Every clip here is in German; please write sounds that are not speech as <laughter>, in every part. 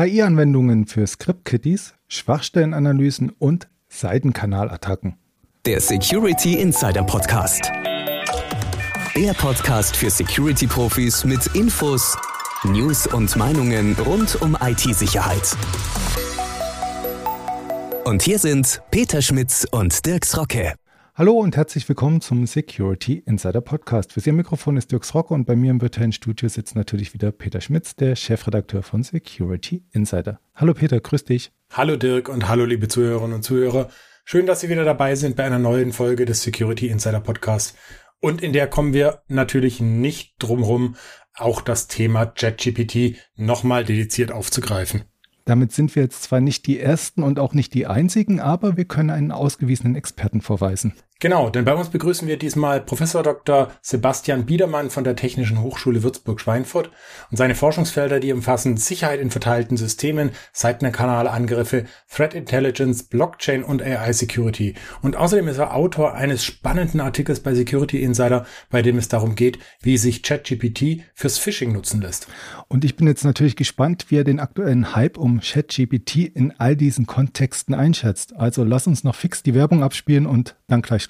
KI-Anwendungen für Script-Kitties, Schwachstellenanalysen und Seitenkanalattacken. Der Security Insider Podcast. Der Podcast für Security-Profis mit Infos, News und Meinungen rund um IT-Sicherheit. Und hier sind Peter Schmitz und Dirks Rocke. Hallo und herzlich willkommen zum Security Insider Podcast. Für Sie am Mikrofon ist Dirks Rocke und bei mir im virtuellen Studio sitzt natürlich wieder Peter Schmitz, der Chefredakteur von Security Insider. Hallo Peter, grüß dich. Hallo Dirk und hallo liebe Zuhörerinnen und Zuhörer. Schön, dass Sie wieder dabei sind bei einer neuen Folge des Security Insider Podcasts. Und in der kommen wir natürlich nicht drumherum, auch das Thema ChatGPT nochmal dediziert aufzugreifen. Damit sind wir jetzt zwar nicht die Ersten und auch nicht die Einzigen, aber wir können einen ausgewiesenen Experten vorweisen. Genau, denn bei uns begrüßen wir diesmal Professor Dr. Sebastian Biedermann von der Technischen Hochschule Würzburg-Schweinfurt und seine Forschungsfelder, die umfassen Sicherheit in verteilten Systemen, Seitenkanalangriffe, Threat Intelligence, Blockchain und AI Security. Und außerdem ist er Autor eines spannenden Artikels bei Security Insider, bei dem es darum geht, wie sich ChatGPT fürs Phishing nutzen lässt. Und ich bin jetzt natürlich gespannt, wie er den aktuellen Hype um ChatGPT in all diesen Kontexten einschätzt. Also lass uns noch fix die Werbung abspielen und dann gleich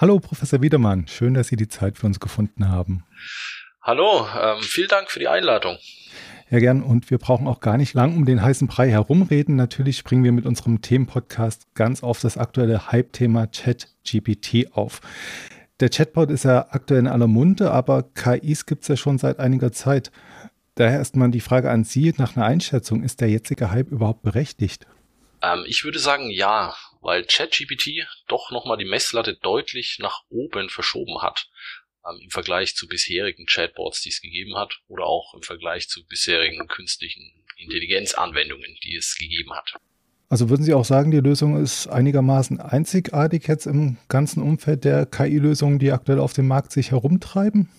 Hallo, Professor Wiedermann. Schön, dass Sie die Zeit für uns gefunden haben. Hallo, ähm, vielen Dank für die Einladung. Ja, gern. Und wir brauchen auch gar nicht lang um den heißen Brei herumreden. Natürlich springen wir mit unserem Themenpodcast ganz auf das aktuelle Hype-Thema ChatGPT auf. Der Chatbot ist ja aktuell in aller Munde, aber KIs gibt es ja schon seit einiger Zeit. Daher erstmal die Frage an Sie nach einer Einschätzung. Ist der jetzige Hype überhaupt berechtigt? Ähm, ich würde sagen ja, weil ChatGPT doch nochmal die Messlatte deutlich nach oben verschoben hat ähm, im Vergleich zu bisherigen Chatbots, die es gegeben hat, oder auch im Vergleich zu bisherigen künstlichen Intelligenzanwendungen, die es gegeben hat. Also würden Sie auch sagen, die Lösung ist einigermaßen einzigartig jetzt im ganzen Umfeld der KI-Lösungen, die aktuell auf dem Markt sich herumtreiben?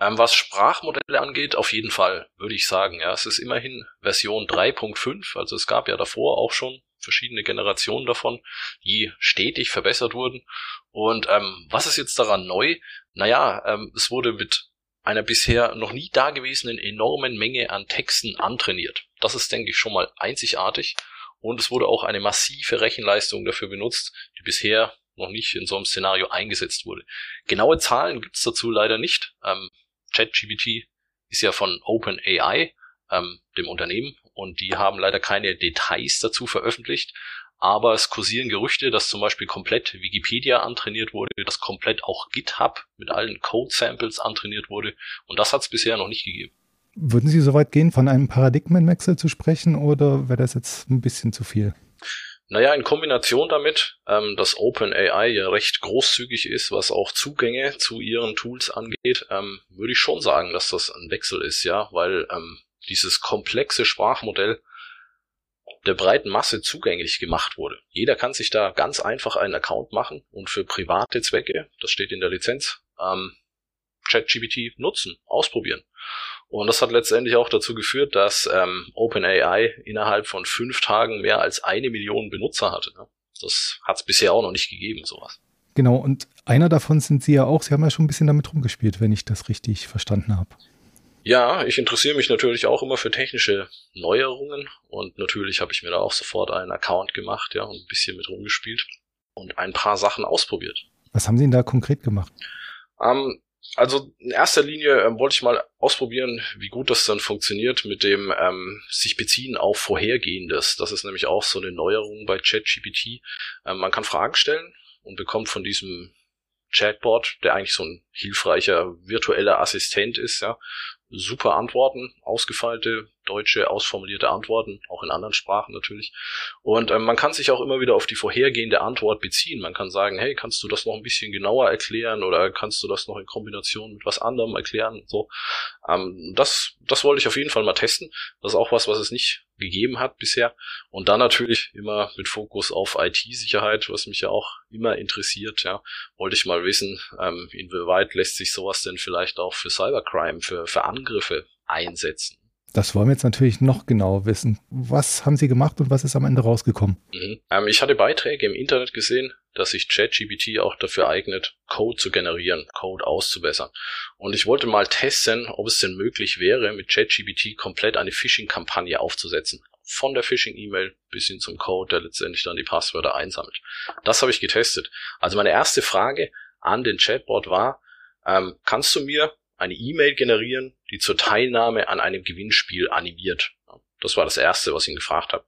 Ähm, was Sprachmodelle angeht, auf jeden Fall, würde ich sagen. Ja, es ist immerhin Version 3.5, also es gab ja davor auch schon verschiedene Generationen davon, die stetig verbessert wurden. Und ähm, was ist jetzt daran neu? Naja, ähm, es wurde mit einer bisher noch nie dagewesenen enormen Menge an Texten antrainiert. Das ist, denke ich, schon mal einzigartig. Und es wurde auch eine massive Rechenleistung dafür benutzt, die bisher noch nicht in so einem Szenario eingesetzt wurde. Genaue Zahlen gibt's dazu leider nicht. Ähm, ChatGPT ist ja von OpenAI, ähm, dem Unternehmen, und die haben leider keine Details dazu veröffentlicht. Aber es kursieren Gerüchte, dass zum Beispiel komplett Wikipedia antrainiert wurde, dass komplett auch GitHub mit allen Code-Samples antrainiert wurde. Und das hat es bisher noch nicht gegeben. Würden Sie so weit gehen, von einem Paradigmenwechsel zu sprechen, oder wäre das jetzt ein bisschen zu viel? Naja, in Kombination damit, ähm, dass OpenAI ja recht großzügig ist, was auch Zugänge zu ihren Tools angeht, ähm, würde ich schon sagen, dass das ein Wechsel ist, ja, weil ähm, dieses komplexe Sprachmodell der breiten Masse zugänglich gemacht wurde. Jeder kann sich da ganz einfach einen Account machen und für private Zwecke, das steht in der Lizenz, ähm, ChatGPT nutzen, ausprobieren. Und das hat letztendlich auch dazu geführt, dass ähm, OpenAI innerhalb von fünf Tagen mehr als eine Million Benutzer hatte. Ne? Das hat es bisher auch noch nicht gegeben, sowas. Genau, und einer davon sind Sie ja auch. Sie haben ja schon ein bisschen damit rumgespielt, wenn ich das richtig verstanden habe. Ja, ich interessiere mich natürlich auch immer für technische Neuerungen und natürlich habe ich mir da auch sofort einen Account gemacht, ja, und ein bisschen mit rumgespielt und ein paar Sachen ausprobiert. Was haben Sie denn da konkret gemacht? Ähm, also in erster Linie ähm, wollte ich mal ausprobieren, wie gut das dann funktioniert mit dem ähm, sich beziehen auf Vorhergehendes. Das ist nämlich auch so eine Neuerung bei ChatGPT. Ähm, man kann Fragen stellen und bekommt von diesem Chatbot, der eigentlich so ein hilfreicher virtueller Assistent ist, ja, super Antworten, ausgefeilte, deutsche ausformulierte Antworten, auch in anderen Sprachen natürlich. Und ähm, man kann sich auch immer wieder auf die vorhergehende Antwort beziehen. Man kann sagen, hey, kannst du das noch ein bisschen genauer erklären oder kannst du das noch in Kombination mit was anderem erklären? So, ähm, das, das wollte ich auf jeden Fall mal testen. Das ist auch was, was es nicht gegeben hat bisher. Und dann natürlich immer mit Fokus auf IT-Sicherheit, was mich ja auch immer interessiert. Ja, wollte ich mal wissen, ähm, inwieweit lässt sich sowas denn vielleicht auch für Cybercrime, für, für Angriffe einsetzen. Das wollen wir jetzt natürlich noch genauer wissen. Was haben Sie gemacht und was ist am Ende rausgekommen? Mhm. Ähm, ich hatte Beiträge im Internet gesehen, dass sich ChatGPT auch dafür eignet, Code zu generieren, Code auszubessern. Und ich wollte mal testen, ob es denn möglich wäre, mit ChatGPT komplett eine Phishing-Kampagne aufzusetzen. Von der Phishing-E-Mail bis hin zum Code, der letztendlich dann die Passwörter einsammelt. Das habe ich getestet. Also meine erste Frage an den Chatbot war, ähm, kannst du mir eine E-Mail generieren, die zur Teilnahme an einem Gewinnspiel animiert. Das war das Erste, was ich ihn gefragt habe.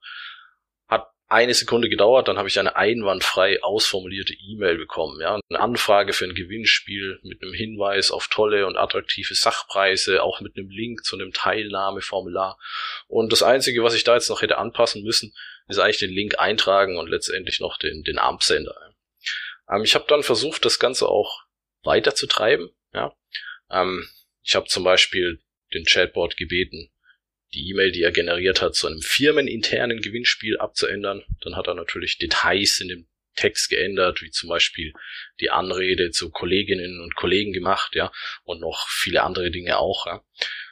Hat eine Sekunde gedauert, dann habe ich eine einwandfrei ausformulierte E-Mail bekommen. Ja, eine Anfrage für ein Gewinnspiel mit einem Hinweis auf tolle und attraktive Sachpreise, auch mit einem Link zu einem Teilnahmeformular. Und das Einzige, was ich da jetzt noch hätte anpassen müssen, ist eigentlich den Link eintragen und letztendlich noch den, den AMP-Sender. Ähm, ich habe dann versucht, das Ganze auch weiter zu treiben. Ja, ähm, ich habe zum Beispiel den Chatbot gebeten, die E-Mail, die er generiert hat, zu einem firmeninternen Gewinnspiel abzuändern. Dann hat er natürlich Details in dem Text geändert, wie zum Beispiel die Anrede zu Kolleginnen und Kollegen gemacht, ja, und noch viele andere Dinge auch. Ja.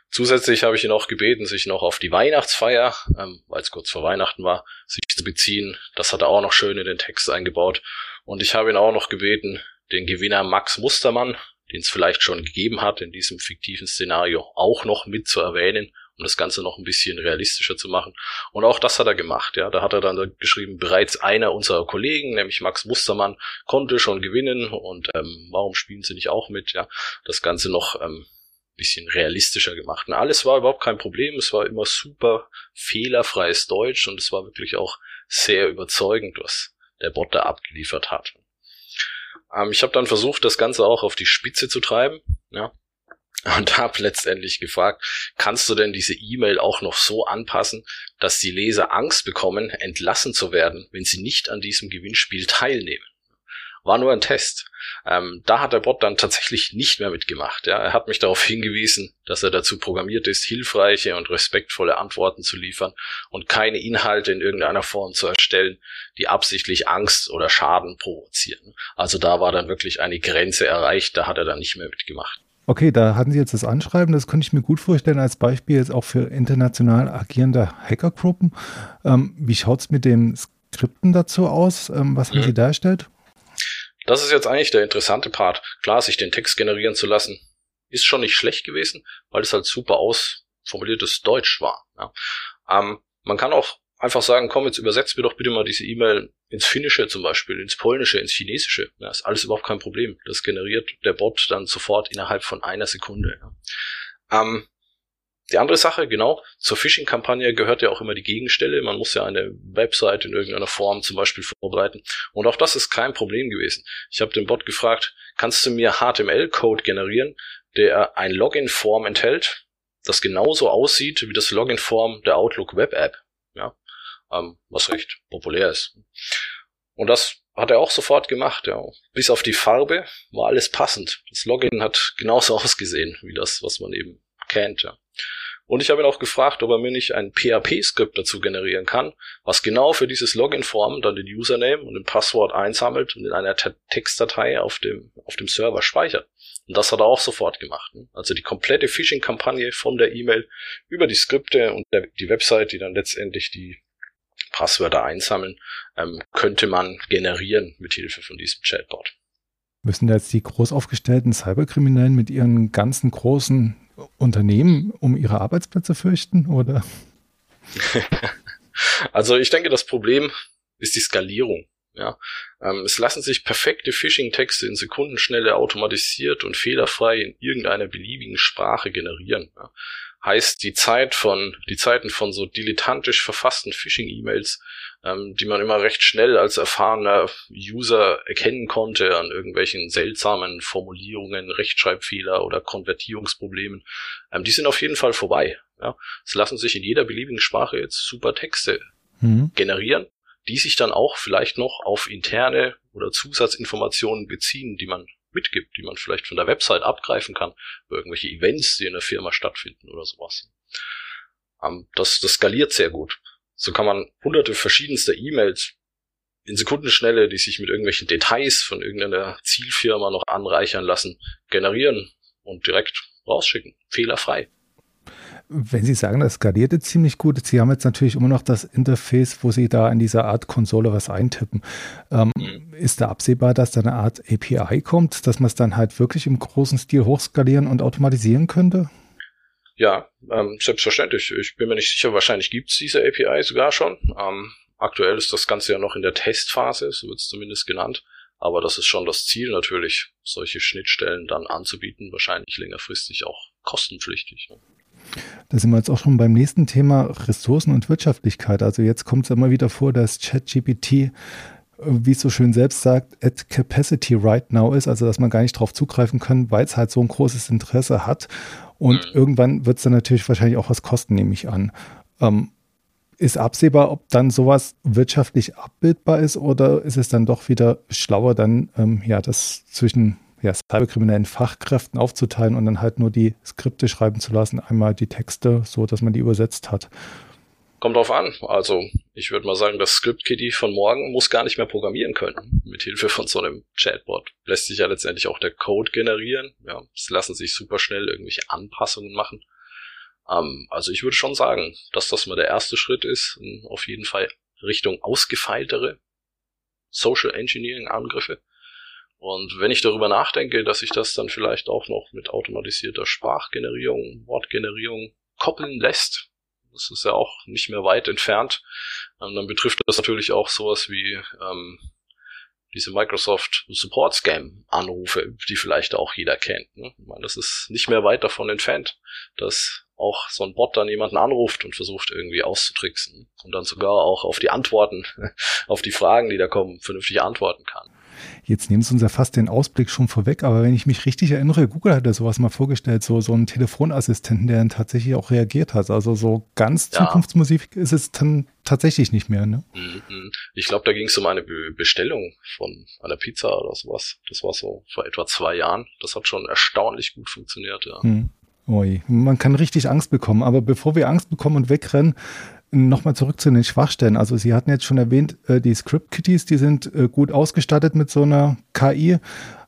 Zusätzlich habe ich ihn auch gebeten, sich noch auf die Weihnachtsfeier, ähm, weil es kurz vor Weihnachten war, sich zu beziehen. Das hat er auch noch schön in den Text eingebaut. Und ich habe ihn auch noch gebeten, den Gewinner Max Mustermann, den es vielleicht schon gegeben hat, in diesem fiktiven Szenario auch noch mit zu erwähnen, um das Ganze noch ein bisschen realistischer zu machen. Und auch das hat er gemacht. Ja, da hat er dann geschrieben, bereits einer unserer Kollegen, nämlich Max Mustermann, konnte schon gewinnen und ähm, warum spielen sie nicht auch mit? Ja, das Ganze noch ähm, bisschen realistischer gemacht. Und alles war überhaupt kein Problem. Es war immer super fehlerfreies Deutsch und es war wirklich auch sehr überzeugend, was der Bot da abgeliefert hat. Ähm, ich habe dann versucht, das Ganze auch auf die Spitze zu treiben. Ja. Und <laughs> habe letztendlich gefragt, kannst du denn diese E-Mail auch noch so anpassen, dass die Leser Angst bekommen, entlassen zu werden, wenn sie nicht an diesem Gewinnspiel teilnehmen? War nur ein Test. Ähm, da hat der Bot dann tatsächlich nicht mehr mitgemacht. Ja. Er hat mich darauf hingewiesen, dass er dazu programmiert ist, hilfreiche und respektvolle Antworten zu liefern und keine Inhalte in irgendeiner Form zu erstellen, die absichtlich Angst oder Schaden provozieren. Also da war dann wirklich eine Grenze erreicht, da hat er dann nicht mehr mitgemacht. Okay, da hatten Sie jetzt das Anschreiben, das könnte ich mir gut vorstellen als Beispiel jetzt auch für international agierende Hackergruppen. Ähm, wie schaut's mit dem Skripten dazu aus? Ähm, was haben mhm. Sie da erstellt? Das ist jetzt eigentlich der interessante Part. Klar, sich den Text generieren zu lassen, ist schon nicht schlecht gewesen, weil es halt super ausformuliertes Deutsch war. Ja. Ähm, man kann auch einfach sagen, komm, jetzt übersetzt mir doch bitte mal diese E-Mail ins Finnische zum Beispiel, ins Polnische, ins Chinesische. Ja, ist alles überhaupt kein Problem. Das generiert der Bot dann sofort innerhalb von einer Sekunde. Ja. Ähm, die andere Sache, genau, zur Phishing-Kampagne gehört ja auch immer die Gegenstelle. Man muss ja eine Website in irgendeiner Form zum Beispiel vorbereiten. Und auch das ist kein Problem gewesen. Ich habe den Bot gefragt, kannst du mir HTML-Code generieren, der ein Login-Form enthält, das genauso aussieht wie das Login-Form der Outlook Web-App. Ja, ähm, was recht populär ist. Und das hat er auch sofort gemacht, ja. Bis auf die Farbe war alles passend. Das Login hat genauso <laughs> ausgesehen wie das, was man eben kennt, ja. Und ich habe ihn auch gefragt, ob er mir nicht ein PHP-Skript dazu generieren kann, was genau für dieses Login-Form dann den Username und den Passwort einsammelt und in einer Textdatei auf dem, auf dem Server speichert. Und das hat er auch sofort gemacht. Ne? Also die komplette Phishing-Kampagne von der E-Mail über die Skripte und der, die Website, die dann letztendlich die Passwörter einsammeln, ähm, könnte man generieren mit Hilfe von diesem Chatbot. Müssen jetzt die groß aufgestellten Cyberkriminellen mit ihren ganzen großen Unternehmen um ihre Arbeitsplätze fürchten, oder? <laughs> also ich denke, das Problem ist die Skalierung. Ja, ähm, es lassen sich perfekte Phishing-Texte in Sekundenschnelle automatisiert und fehlerfrei in irgendeiner beliebigen Sprache generieren. Ja. Heißt, die Zeit von, die Zeiten von so dilettantisch verfassten Phishing-E-Mails ähm, die man immer recht schnell als erfahrener User erkennen konnte an irgendwelchen seltsamen Formulierungen, Rechtschreibfehler oder Konvertierungsproblemen, ähm, die sind auf jeden Fall vorbei. Ja, es lassen sich in jeder beliebigen Sprache jetzt super Texte mhm. generieren, die sich dann auch vielleicht noch auf interne oder Zusatzinformationen beziehen, die man mitgibt, die man vielleicht von der Website abgreifen kann, über irgendwelche Events, die in der Firma stattfinden oder sowas. Ähm, das, das skaliert sehr gut. So kann man hunderte verschiedenster E-Mails in Sekundenschnelle, die sich mit irgendwelchen Details von irgendeiner Zielfirma noch anreichern lassen, generieren und direkt rausschicken. Fehlerfrei. Wenn Sie sagen, das skalierte ziemlich gut, Sie haben jetzt natürlich immer noch das Interface, wo Sie da in dieser Art Konsole was eintippen. Ähm, mhm. Ist da absehbar, dass da eine Art API kommt, dass man es dann halt wirklich im großen Stil hochskalieren und automatisieren könnte? Ja, ähm, selbstverständlich. Ich bin mir nicht sicher, wahrscheinlich gibt es diese API sogar schon. Ähm, aktuell ist das Ganze ja noch in der Testphase, so wird es zumindest genannt. Aber das ist schon das Ziel natürlich, solche Schnittstellen dann anzubieten, wahrscheinlich längerfristig auch kostenpflichtig. Da sind wir jetzt auch schon beim nächsten Thema Ressourcen und Wirtschaftlichkeit. Also jetzt kommt es immer wieder vor, dass ChatGPT, äh, wie es so schön selbst sagt, at capacity right now ist, also dass man gar nicht darauf zugreifen kann, weil es halt so ein großes Interesse hat. Und mhm. irgendwann wird es dann natürlich wahrscheinlich auch was kosten, nehme ich an. Ähm, ist absehbar, ob dann sowas wirtschaftlich abbildbar ist oder ist es dann doch wieder schlauer, dann ähm, ja das zwischen ja, cyberkriminellen Fachkräften aufzuteilen und dann halt nur die Skripte schreiben zu lassen, einmal die Texte, so dass man die übersetzt hat. Kommt drauf an. Also ich würde mal sagen, das Script-Kitty von morgen muss gar nicht mehr programmieren können. Mit Hilfe von so einem Chatbot lässt sich ja letztendlich auch der Code generieren. Ja, es lassen sich super schnell irgendwelche Anpassungen machen. Ähm, also ich würde schon sagen, dass das mal der erste Schritt ist, auf jeden Fall Richtung ausgefeiltere Social Engineering Angriffe. Und wenn ich darüber nachdenke, dass sich das dann vielleicht auch noch mit automatisierter Sprachgenerierung, Wortgenerierung koppeln lässt, das ist ja auch nicht mehr weit entfernt, ähm, dann betrifft das natürlich auch sowas wie ähm, diese Microsoft Support Scam Anrufe, die vielleicht auch jeder kennt. Ne? Ich meine, das ist nicht mehr weit davon entfernt, dass auch so ein Bot dann jemanden anruft und versucht irgendwie auszutricksen und dann sogar auch auf die Antworten, <laughs> auf die Fragen, die da kommen, vernünftig antworten kann. Jetzt nehmen Sie uns ja fast den Ausblick schon vorweg, aber wenn ich mich richtig erinnere, Google hat ja sowas mal vorgestellt, so, so einen Telefonassistenten, der dann tatsächlich auch reagiert hat. Also so ganz ja. Zukunftsmusik ist es dann tatsächlich nicht mehr, ne? Mhm. Ich glaube, da ging es um eine Be Bestellung von einer Pizza oder sowas. Das war so vor etwa zwei Jahren. Das hat schon erstaunlich gut funktioniert, ja. Hm. Ui, man kann richtig Angst bekommen. Aber bevor wir Angst bekommen und wegrennen, Nochmal zurück zu den Schwachstellen. Also Sie hatten jetzt schon erwähnt, äh, die Script-Kitties, die sind äh, gut ausgestattet mit so einer KI.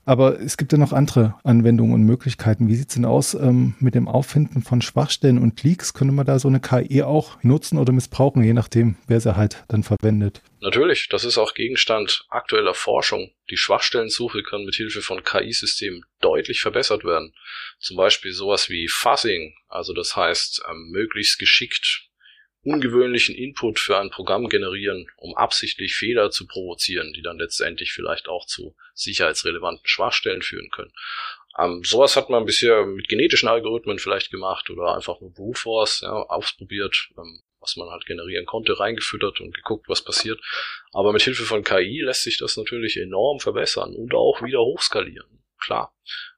Aber es gibt ja noch andere Anwendungen und Möglichkeiten. Wie sieht es denn aus ähm, mit dem Auffinden von Schwachstellen und Leaks? Könnte man da so eine KI auch nutzen oder missbrauchen, je nachdem, wer sie halt dann verwendet? Natürlich, das ist auch Gegenstand aktueller Forschung. Die Schwachstellensuche kann mit Hilfe von KI-Systemen deutlich verbessert werden. Zum Beispiel sowas wie Fuzzing, also das heißt ähm, möglichst geschickt ungewöhnlichen Input für ein Programm generieren, um absichtlich Fehler zu provozieren, die dann letztendlich vielleicht auch zu sicherheitsrelevanten Schwachstellen führen können. Ähm, sowas hat man bisher mit genetischen Algorithmen vielleicht gemacht oder einfach nur Brute Force ja, ausprobiert, ähm, was man halt generieren konnte, reingefüttert und geguckt, was passiert. Aber mit Hilfe von KI lässt sich das natürlich enorm verbessern und auch wieder hochskalieren. Klar.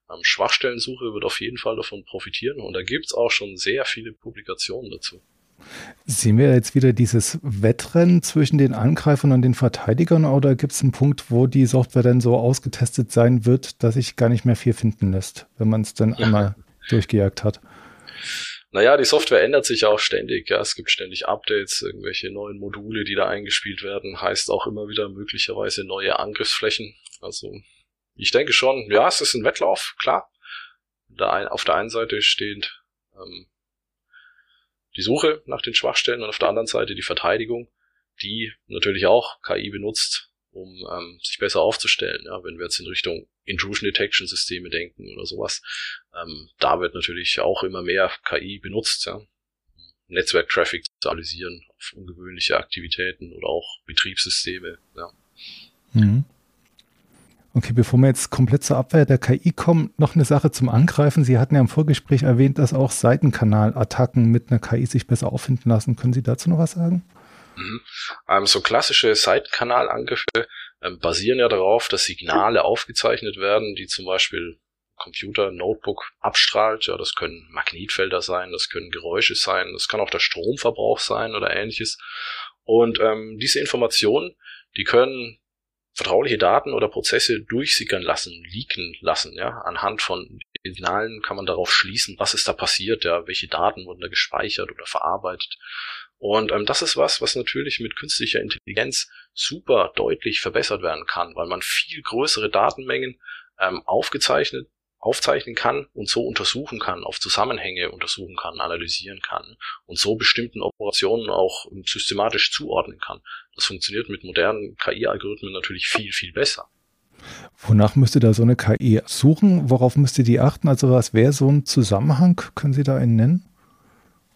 Ähm, Schwachstellensuche wird auf jeden Fall davon profitieren und da gibt's auch schon sehr viele Publikationen dazu. Sehen wir jetzt wieder dieses Wettrennen zwischen den Angreifern und den Verteidigern oder gibt es einen Punkt, wo die Software dann so ausgetestet sein wird, dass sich gar nicht mehr viel finden lässt, wenn man es dann ja. einmal durchgejagt hat? Naja, die Software ändert sich auch ständig. Ja, es gibt ständig Updates, irgendwelche neuen Module, die da eingespielt werden. Heißt auch immer wieder möglicherweise neue Angriffsflächen. Also ich denke schon, ja, es ist ein Wettlauf, klar. Da auf der einen Seite steht ähm, die Suche nach den Schwachstellen und auf der anderen Seite die Verteidigung, die natürlich auch KI benutzt, um ähm, sich besser aufzustellen. Ja, wenn wir jetzt in Richtung Intrusion Detection Systeme denken oder sowas, ähm, da wird natürlich auch immer mehr KI benutzt, ja, Netzwerktraffic zu analysieren auf ungewöhnliche Aktivitäten oder auch Betriebssysteme. Ja. Mhm. Okay, bevor wir jetzt komplett zur Abwehr der KI kommen, noch eine Sache zum Angreifen. Sie hatten ja im Vorgespräch erwähnt, dass auch Seitenkanalattacken mit einer KI sich besser auffinden lassen. Können Sie dazu noch was sagen? Mhm. Ähm, so klassische Seitenkanalangriffe ähm, basieren ja darauf, dass Signale aufgezeichnet werden, die zum Beispiel Computer, Notebook abstrahlt. Ja, das können Magnetfelder sein, das können Geräusche sein, das kann auch der Stromverbrauch sein oder ähnliches. Und ähm, diese Informationen, die können vertrauliche Daten oder Prozesse durchsickern lassen, leaken lassen. Ja, anhand von Signalen kann man darauf schließen, was ist da passiert, ja, welche Daten wurden da gespeichert oder verarbeitet. Und ähm, das ist was, was natürlich mit künstlicher Intelligenz super deutlich verbessert werden kann, weil man viel größere Datenmengen ähm, aufgezeichnet aufzeichnen kann und so untersuchen kann, auf Zusammenhänge untersuchen kann, analysieren kann und so bestimmten Operationen auch systematisch zuordnen kann. Das funktioniert mit modernen KI-Algorithmen natürlich viel, viel besser. Wonach müsste da so eine KI suchen? Worauf müsste die achten? Also was wäre so ein Zusammenhang? Können Sie da einen nennen?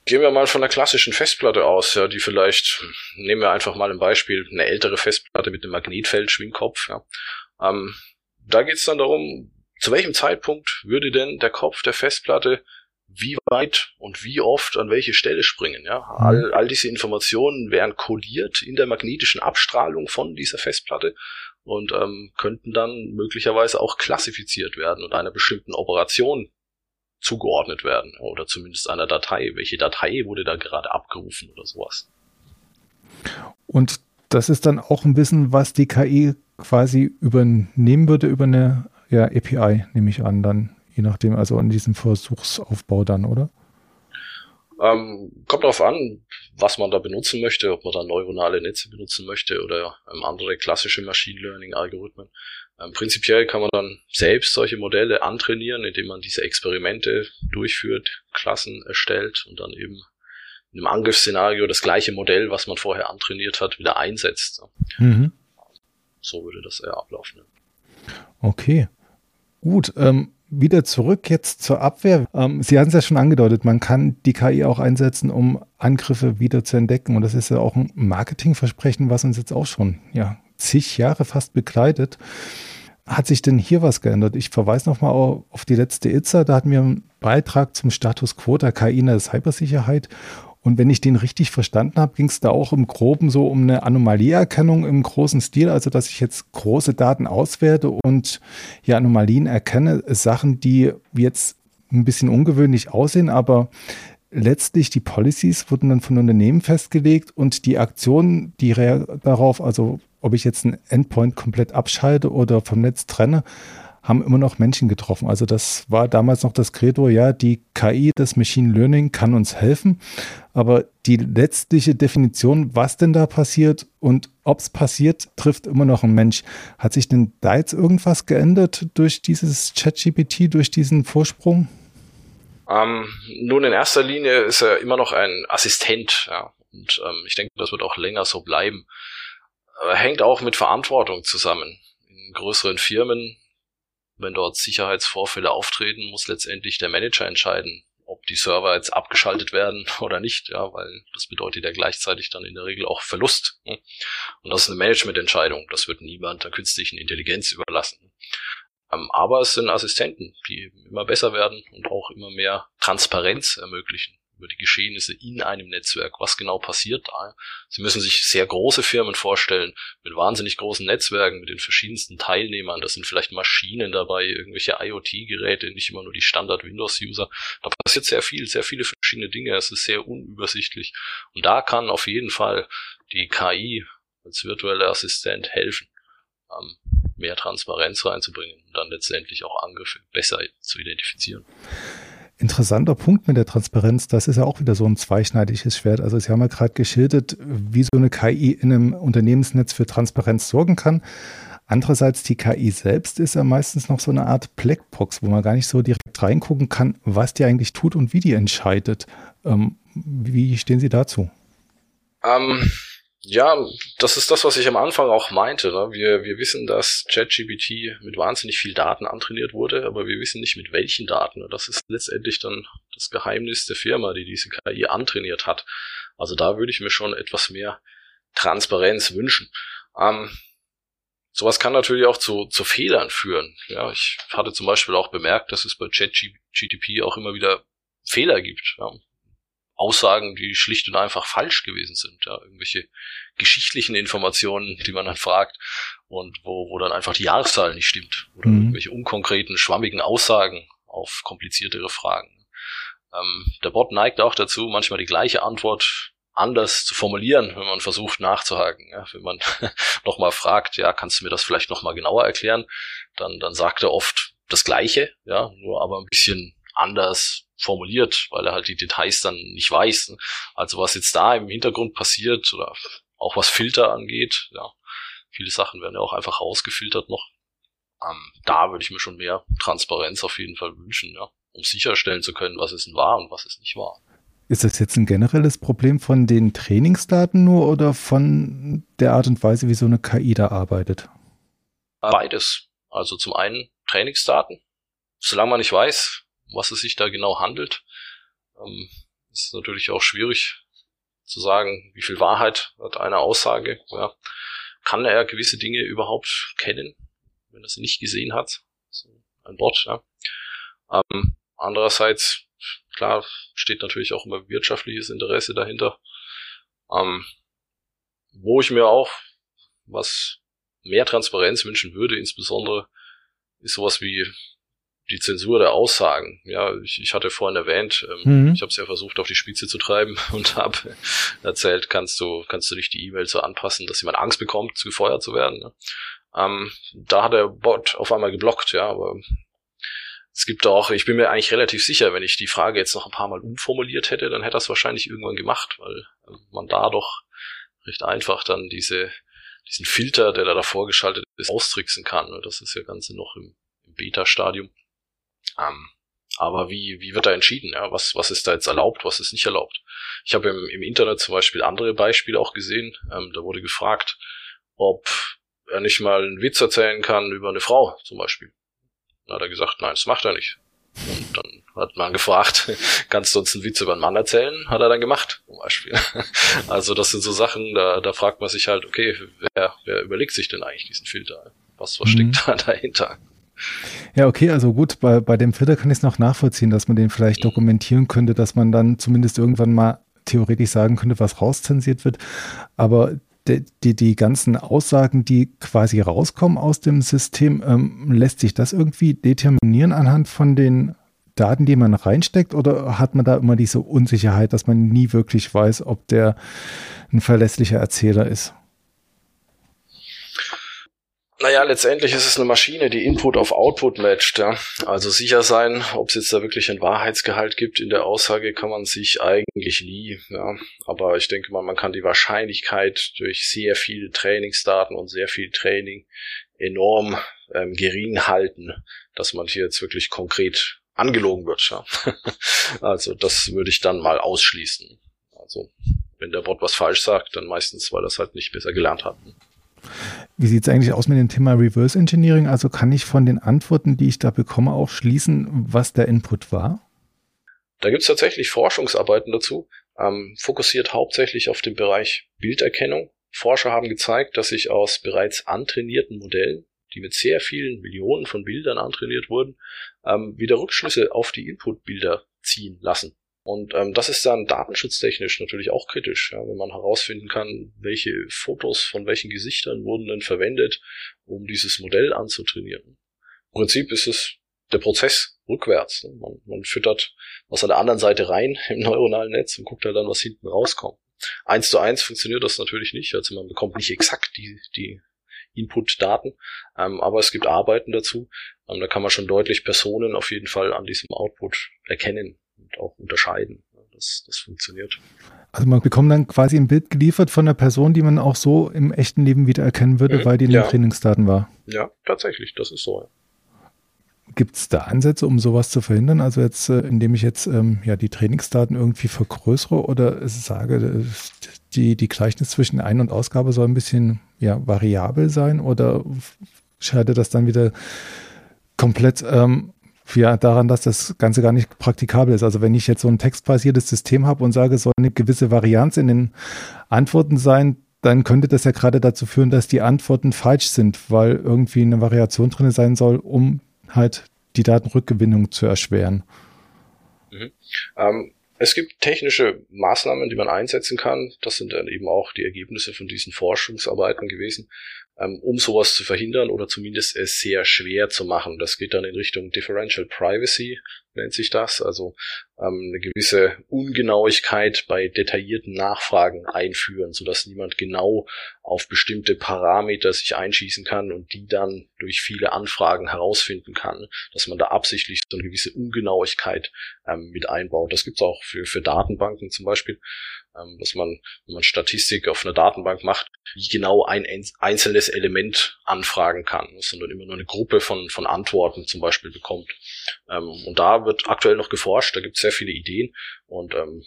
Gehen wir mal von einer klassischen Festplatte aus, ja, die vielleicht, nehmen wir einfach mal ein Beispiel, eine ältere Festplatte mit einem Magnetfeld-Schwingkopf. Ja. Ähm, da geht es dann darum, zu welchem Zeitpunkt würde denn der Kopf der Festplatte wie weit und wie oft an welche Stelle springen. Ja? Mhm. All, all diese Informationen wären kodiert in der magnetischen Abstrahlung von dieser Festplatte und ähm, könnten dann möglicherweise auch klassifiziert werden und einer bestimmten Operation zugeordnet werden oder zumindest einer Datei. Welche Datei wurde da gerade abgerufen oder sowas? Und das ist dann auch ein Wissen, was die KI quasi übernehmen würde über eine ja, API, nehme ich an, dann, je nachdem, also an diesem Versuchsaufbau dann, oder? Ähm, kommt darauf an, was man da benutzen möchte, ob man da neuronale Netze benutzen möchte oder ähm, andere klassische Machine Learning Algorithmen. Ähm, prinzipiell kann man dann selbst solche Modelle antrainieren, indem man diese Experimente durchführt, Klassen erstellt und dann eben in einem Angriffsszenario das gleiche Modell, was man vorher antrainiert hat, wieder einsetzt. Mhm. So würde das eher ablaufen. Okay. Gut, ähm, wieder zurück jetzt zur Abwehr. Ähm, Sie hatten es ja schon angedeutet, man kann die KI auch einsetzen, um Angriffe wieder zu entdecken. Und das ist ja auch ein Marketingversprechen, was uns jetzt auch schon ja, zig Jahre fast begleitet. Hat sich denn hier was geändert? Ich verweise nochmal auf die letzte ITSA. Da hatten wir einen Beitrag zum Status quo der KI in der Cybersicherheit. Und wenn ich den richtig verstanden habe, ging es da auch im Groben so um eine Anomalieerkennung im großen Stil, also dass ich jetzt große Daten auswerte und ja Anomalien erkenne, Sachen, die jetzt ein bisschen ungewöhnlich aussehen, aber letztlich die Policies wurden dann von Unternehmen festgelegt und die Aktionen, die darauf, also ob ich jetzt einen Endpoint komplett abschalte oder vom Netz trenne, haben immer noch Menschen getroffen. Also das war damals noch das Credo, ja, die KI, das Machine Learning kann uns helfen, aber die letztliche Definition, was denn da passiert und ob es passiert, trifft immer noch ein Mensch. Hat sich denn da jetzt irgendwas geändert durch dieses ChatGPT, durch diesen Vorsprung? Ähm, nun, in erster Linie ist er immer noch ein Assistent, ja. Und ähm, ich denke, das wird auch länger so bleiben. Äh, hängt auch mit Verantwortung zusammen. In größeren Firmen wenn dort Sicherheitsvorfälle auftreten, muss letztendlich der Manager entscheiden, ob die Server jetzt abgeschaltet werden <laughs> oder nicht, ja, weil das bedeutet ja gleichzeitig dann in der Regel auch Verlust. Ne? Und das ist eine Managemententscheidung. Das wird niemand der künstlichen Intelligenz überlassen. Ähm, aber es sind Assistenten, die immer besser werden und auch immer mehr Transparenz ermöglichen über die Geschehnisse in einem Netzwerk, was genau passiert da. Sie müssen sich sehr große Firmen vorstellen, mit wahnsinnig großen Netzwerken, mit den verschiedensten Teilnehmern. Da sind vielleicht Maschinen dabei, irgendwelche IoT-Geräte, nicht immer nur die Standard-Windows-User. Da passiert sehr viel, sehr viele verschiedene Dinge. Es ist sehr unübersichtlich. Und da kann auf jeden Fall die KI als virtueller Assistent helfen, ähm, mehr Transparenz reinzubringen und dann letztendlich auch Angriffe besser zu identifizieren interessanter Punkt mit der Transparenz. Das ist ja auch wieder so ein zweischneidiges Schwert. Also Sie haben ja gerade geschildert, wie so eine KI in einem Unternehmensnetz für Transparenz sorgen kann. Andererseits, die KI selbst ist ja meistens noch so eine Art Blackbox, wo man gar nicht so direkt reingucken kann, was die eigentlich tut und wie die entscheidet. Ähm, wie stehen Sie dazu? Ähm, ja, das ist das, was ich am Anfang auch meinte. Ne? Wir, wir wissen, dass ChatGPT mit wahnsinnig viel Daten antrainiert wurde, aber wir wissen nicht mit welchen Daten. Das ist letztendlich dann das Geheimnis der Firma, die diese KI antrainiert hat. Also da würde ich mir schon etwas mehr Transparenz wünschen. Ähm, sowas kann natürlich auch zu, zu Fehlern führen. Ja, ich hatte zum Beispiel auch bemerkt, dass es bei ChatGPT auch immer wieder Fehler gibt. Ja. Aussagen, die schlicht und einfach falsch gewesen sind. Ja, irgendwelche geschichtlichen Informationen, die man dann fragt. und wo, wo dann einfach die Jahreszahl nicht stimmt oder mhm. irgendwelche unkonkreten, schwammigen Aussagen auf kompliziertere Fragen. Ähm, der Bot neigt auch dazu, manchmal die gleiche Antwort anders zu formulieren, wenn man versucht nachzuhaken. Ja, wenn man <laughs> nochmal fragt, ja, kannst du mir das vielleicht nochmal genauer erklären, dann, dann sagt er oft das Gleiche, ja, nur aber ein bisschen anders formuliert, weil er halt die Details dann nicht weiß. Also was jetzt da im Hintergrund passiert oder auch was Filter angeht, ja, viele Sachen werden ja auch einfach rausgefiltert noch. Ähm, da würde ich mir schon mehr Transparenz auf jeden Fall wünschen, ja, um sicherstellen zu können, was ist denn wahr und was ist nicht wahr. Ist das jetzt ein generelles Problem von den Trainingsdaten nur oder von der Art und Weise, wie so eine KI da arbeitet? Beides. Also zum einen Trainingsdaten. Solange man nicht weiß, was es sich da genau handelt, ähm, ist natürlich auch schwierig zu sagen, wie viel Wahrheit hat eine Aussage. Ja. Kann er gewisse Dinge überhaupt kennen, wenn er sie nicht gesehen hat? So ein Bot. Ja. Ähm, andererseits, klar, steht natürlich auch immer wirtschaftliches Interesse dahinter. Ähm, wo ich mir auch was mehr Transparenz wünschen würde, insbesondere ist sowas wie die Zensur der Aussagen. Ja, ich, ich hatte vorhin erwähnt, ähm, mhm. ich habe es ja versucht auf die Spitze zu treiben <laughs> und habe erzählt, kannst du kannst du nicht die E-Mail so anpassen, dass jemand Angst bekommt, gefeuert zu werden. Ne? Ähm, da hat der Bot auf einmal geblockt, ja, aber es gibt auch, ich bin mir eigentlich relativ sicher, wenn ich die Frage jetzt noch ein paar Mal umformuliert hätte, dann hätte er es wahrscheinlich irgendwann gemacht, weil äh, man da doch recht einfach dann diese diesen Filter, der da davor geschaltet ist, austricksen kann. Ne? Das ist ja Ganze noch im, im Beta-Stadium. Ähm, aber wie, wie wird da entschieden? Ja? Was, was ist da jetzt erlaubt, was ist nicht erlaubt? Ich habe im, im Internet zum Beispiel andere Beispiele auch gesehen. Ähm, da wurde gefragt, ob er nicht mal einen Witz erzählen kann über eine Frau zum Beispiel. Dann hat er gesagt, nein, das macht er nicht. Und dann hat man gefragt, <laughs> kannst du uns einen Witz über einen Mann erzählen? Hat er dann gemacht, zum Beispiel. <laughs> Also das sind so Sachen, da, da fragt man sich halt, okay, wer, wer überlegt sich denn eigentlich diesen Filter? Was, was mhm. steckt da <laughs> dahinter? Ja, okay, also gut, bei, bei dem Filter kann ich es noch nachvollziehen, dass man den vielleicht dokumentieren könnte, dass man dann zumindest irgendwann mal theoretisch sagen könnte, was rauszensiert wird. Aber die, die, die ganzen Aussagen, die quasi rauskommen aus dem System, ähm, lässt sich das irgendwie determinieren anhand von den Daten, die man reinsteckt, oder hat man da immer diese Unsicherheit, dass man nie wirklich weiß, ob der ein verlässlicher Erzähler ist? Naja, letztendlich ist es eine Maschine, die Input auf Output matcht. Ja. Also sicher sein, ob es jetzt da wirklich ein Wahrheitsgehalt gibt in der Aussage, kann man sich eigentlich nie. Ja. Aber ich denke mal, man kann die Wahrscheinlichkeit durch sehr viele Trainingsdaten und sehr viel Training enorm ähm, gering halten, dass man hier jetzt wirklich konkret angelogen wird. Ja. <laughs> also das würde ich dann mal ausschließen. Also wenn der Bot was falsch sagt, dann meistens, weil es halt nicht besser gelernt hat. Wie sieht es eigentlich aus mit dem Thema Reverse Engineering? Also kann ich von den Antworten, die ich da bekomme, auch schließen, was der Input war? Da gibt es tatsächlich Forschungsarbeiten dazu, ähm, fokussiert hauptsächlich auf den Bereich Bilderkennung. Forscher haben gezeigt, dass sich aus bereits antrainierten Modellen, die mit sehr vielen Millionen von Bildern antrainiert wurden, ähm, wieder Rückschlüsse auf die Inputbilder ziehen lassen. Und ähm, das ist dann datenschutztechnisch natürlich auch kritisch, ja, wenn man herausfinden kann, welche Fotos von welchen Gesichtern wurden denn verwendet, um dieses Modell anzutrainieren. Im Prinzip ist es der Prozess rückwärts. Ne? Man, man füttert was an der anderen Seite rein <laughs> im neuronalen Netz und guckt halt dann, was hinten rauskommt. Eins zu eins funktioniert das natürlich nicht, also man bekommt nicht exakt die, die Input-Daten, ähm, aber es gibt Arbeiten dazu. Ähm, da kann man schon deutlich Personen auf jeden Fall an diesem Output erkennen und auch unterscheiden. Das, das funktioniert. Also man bekommt dann quasi ein Bild geliefert von einer Person, die man auch so im echten Leben wiedererkennen würde, mhm, weil die in ja. den Trainingsdaten war. Ja, tatsächlich, das ist so. Gibt es da Ansätze, um sowas zu verhindern? Also jetzt, äh, indem ich jetzt ähm, ja die Trainingsdaten irgendwie vergrößere oder sage, äh, die, die Gleichnis zwischen Ein- und Ausgabe soll ein bisschen ja, variabel sein oder scheidet das dann wieder komplett ähm, ja, daran, dass das Ganze gar nicht praktikabel ist. Also wenn ich jetzt so ein textbasiertes System habe und sage, es soll eine gewisse Varianz in den Antworten sein, dann könnte das ja gerade dazu führen, dass die Antworten falsch sind, weil irgendwie eine Variation drin sein soll, um halt die Datenrückgewinnung zu erschweren. Mhm. Ähm, es gibt technische Maßnahmen, die man einsetzen kann. Das sind dann eben auch die Ergebnisse von diesen Forschungsarbeiten gewesen. Ähm, um sowas zu verhindern oder zumindest es sehr schwer zu machen. Das geht dann in Richtung Differential Privacy, nennt sich das, also ähm, eine gewisse Ungenauigkeit bei detaillierten Nachfragen einführen, sodass niemand genau auf bestimmte Parameter sich einschießen kann und die dann durch viele Anfragen herausfinden kann, dass man da absichtlich so eine gewisse Ungenauigkeit ähm, mit einbaut. Das gibt's auch für, für Datenbanken zum Beispiel ähm, dass man, wenn man Statistik auf einer Datenbank macht, wie genau ein einzelnes Element anfragen kann, sondern immer nur eine Gruppe von, von Antworten zum Beispiel bekommt. Ähm, und da wird aktuell noch geforscht, da gibt es sehr viele Ideen und ähm,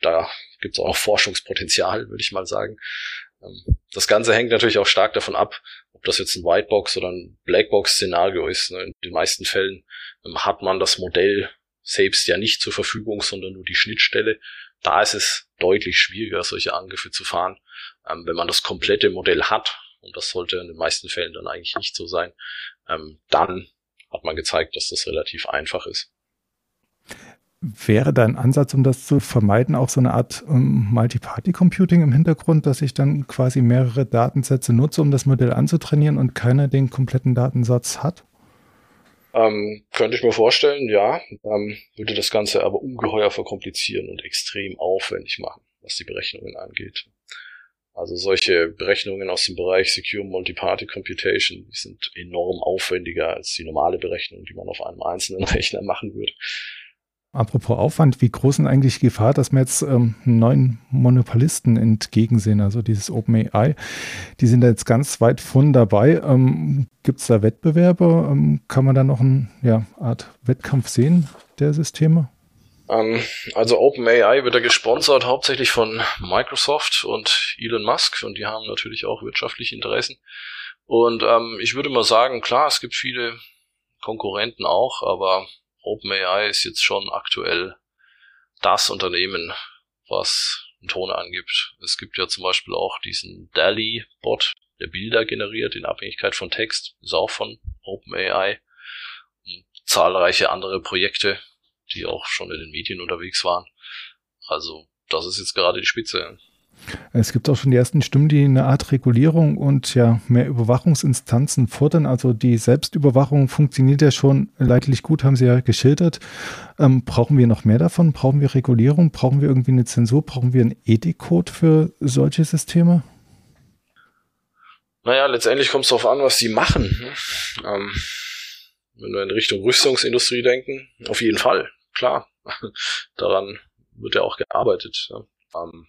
da gibt es auch Forschungspotenzial, würde ich mal sagen. Ähm, das Ganze hängt natürlich auch stark davon ab, ob das jetzt ein Whitebox oder ein Blackbox-Szenario ist. Ne? In den meisten Fällen ähm, hat man das Modell selbst ja nicht zur Verfügung, sondern nur die Schnittstelle da ist es deutlich schwieriger, solche Angriffe zu fahren. Ähm, wenn man das komplette Modell hat, und das sollte in den meisten Fällen dann eigentlich nicht so sein, ähm, dann hat man gezeigt, dass das relativ einfach ist. Wäre da ein Ansatz, um das zu vermeiden, auch so eine Art um, Multi-Party-Computing im Hintergrund, dass ich dann quasi mehrere Datensätze nutze, um das Modell anzutrainieren und keiner den kompletten Datensatz hat? Ähm, könnte ich mir vorstellen, ja. Ähm, würde das Ganze aber ungeheuer verkomplizieren und extrem aufwendig machen, was die Berechnungen angeht. Also solche Berechnungen aus dem Bereich Secure Multi-Party Computation, die sind enorm aufwendiger als die normale Berechnung, die man auf einem einzelnen <laughs> Rechner machen würde. Apropos Aufwand, wie groß ist eigentlich die Gefahr, dass wir jetzt ähm, neuen Monopolisten entgegensehen, also dieses OpenAI? Die sind da jetzt ganz weit von dabei. Ähm, Gibt es da Wettbewerbe? Ähm, kann man da noch eine ja, Art Wettkampf sehen der Systeme? Ähm, also OpenAI wird da gesponsert hauptsächlich von Microsoft und Elon Musk und die haben natürlich auch wirtschaftliche Interessen. Und ähm, ich würde mal sagen, klar, es gibt viele Konkurrenten auch, aber OpenAI ist jetzt schon aktuell das Unternehmen, was einen Ton angibt. Es gibt ja zum Beispiel auch diesen DALI-Bot, der Bilder generiert in Abhängigkeit von Text, ist auch von OpenAI. Und zahlreiche andere Projekte, die auch schon in den Medien unterwegs waren. Also das ist jetzt gerade die Spitze. Es gibt auch schon die ersten Stimmen, die eine Art Regulierung und ja mehr Überwachungsinstanzen fordern. Also die Selbstüberwachung funktioniert ja schon leidlich gut, haben Sie ja geschildert. Ähm, brauchen wir noch mehr davon? Brauchen wir Regulierung? Brauchen wir irgendwie eine Zensur? Brauchen wir einen Ethikcode für solche Systeme? Naja, letztendlich kommt es darauf an, was sie machen. Hm? Ähm, wenn wir in Richtung Rüstungsindustrie denken, auf jeden Fall, klar. <laughs> Daran wird ja auch gearbeitet. Ähm,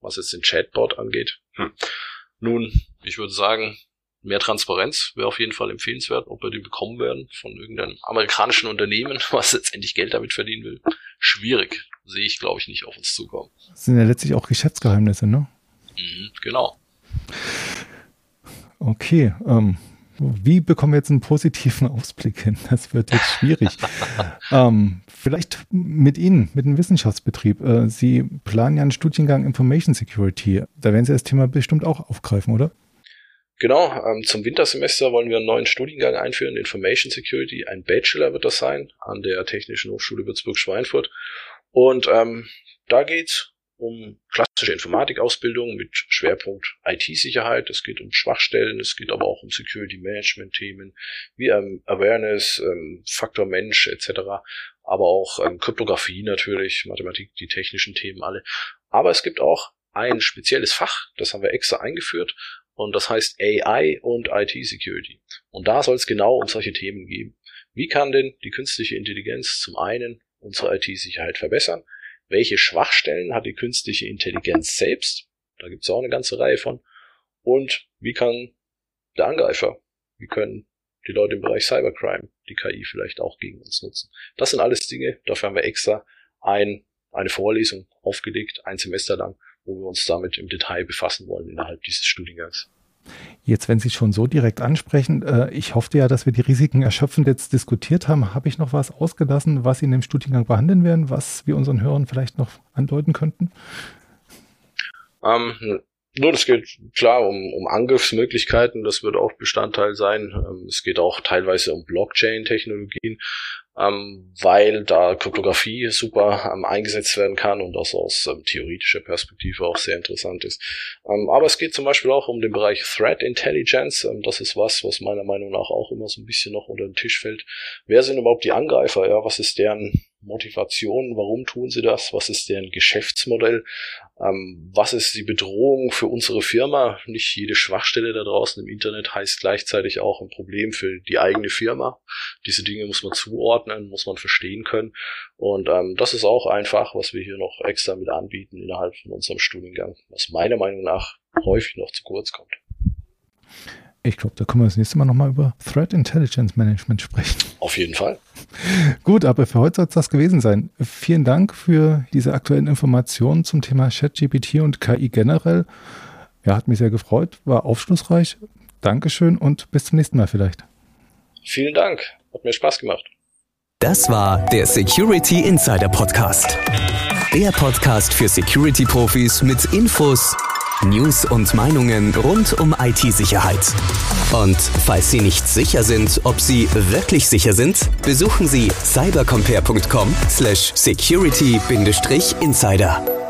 was jetzt den Chatbot angeht. Hm. Nun, ich würde sagen, mehr Transparenz wäre auf jeden Fall empfehlenswert, ob wir die bekommen werden von irgendeinem amerikanischen Unternehmen, <laughs> was letztendlich Geld damit verdienen will. Schwierig. Sehe ich, glaube ich, nicht auf uns zukommen. Das sind ja letztlich auch Geschäftsgeheimnisse, ne? Mhm, genau. Okay, ähm, wie bekommen wir jetzt einen positiven <laughs> Ausblick hin? Das wird jetzt schwierig. <laughs> ähm, vielleicht mit Ihnen, mit dem Wissenschaftsbetrieb. Äh, Sie planen ja einen Studiengang Information Security. Da werden Sie das Thema bestimmt auch aufgreifen, oder? Genau, ähm, zum Wintersemester wollen wir einen neuen Studiengang einführen, Information Security. Ein Bachelor wird das sein an der Technischen Hochschule Würzburg-Schweinfurt. Und ähm, da geht's um klassische Informatikausbildung mit Schwerpunkt IT-Sicherheit. Es geht um Schwachstellen, es geht aber auch um Security-Management-Themen wie ähm, Awareness, ähm, Faktor Mensch etc. Aber auch ähm, Kryptographie natürlich, Mathematik, die technischen Themen alle. Aber es gibt auch ein spezielles Fach, das haben wir extra eingeführt und das heißt AI und IT-Security. Und da soll es genau um solche Themen gehen. Wie kann denn die künstliche Intelligenz zum einen unsere IT-Sicherheit verbessern? Welche Schwachstellen hat die künstliche Intelligenz selbst? Da gibt es auch eine ganze Reihe von. Und wie kann der Angreifer, wie können die Leute im Bereich Cybercrime die KI vielleicht auch gegen uns nutzen? Das sind alles Dinge, dafür haben wir extra ein, eine Vorlesung aufgelegt, ein Semester lang, wo wir uns damit im Detail befassen wollen innerhalb dieses Studiengangs. Jetzt, wenn Sie schon so direkt ansprechen, äh, ich hoffe ja, dass wir die Risiken erschöpfend jetzt diskutiert haben. Habe ich noch was ausgelassen, was Sie in dem Studiengang behandeln werden, was wir unseren Hörern vielleicht noch andeuten könnten? Ähm, nur, es geht klar um, um Angriffsmöglichkeiten, das wird auch Bestandteil sein. Ähm, es geht auch teilweise um Blockchain-Technologien. Ähm, weil da Kryptographie super ähm, eingesetzt werden kann und das aus ähm, theoretischer Perspektive auch sehr interessant ist. Ähm, aber es geht zum Beispiel auch um den Bereich Threat Intelligence. Ähm, das ist was, was meiner Meinung nach auch immer so ein bisschen noch unter den Tisch fällt. Wer sind überhaupt die Angreifer? Ja, was ist deren Motivation, warum tun sie das, was ist deren Geschäftsmodell, ähm, was ist die Bedrohung für unsere Firma. Nicht jede Schwachstelle da draußen im Internet heißt gleichzeitig auch ein Problem für die eigene Firma. Diese Dinge muss man zuordnen, muss man verstehen können. Und ähm, das ist auch einfach, was wir hier noch extra mit anbieten innerhalb von unserem Studiengang, was meiner Meinung nach häufig noch zu kurz kommt. Ich glaube, da können wir das nächste Mal nochmal über Threat Intelligence Management sprechen. Auf jeden Fall. <laughs> Gut, aber für heute soll es das gewesen sein. Vielen Dank für diese aktuellen Informationen zum Thema ChatGPT und KI generell. Ja, hat mich sehr gefreut, war aufschlussreich. Dankeschön und bis zum nächsten Mal vielleicht. Vielen Dank, hat mir Spaß gemacht. Das war der Security Insider Podcast. Der Podcast für Security-Profis mit Infos, News und Meinungen rund um IT-Sicherheit. Und falls Sie nicht sicher sind, ob Sie wirklich sicher sind, besuchen Sie cybercompare.com/security-insider.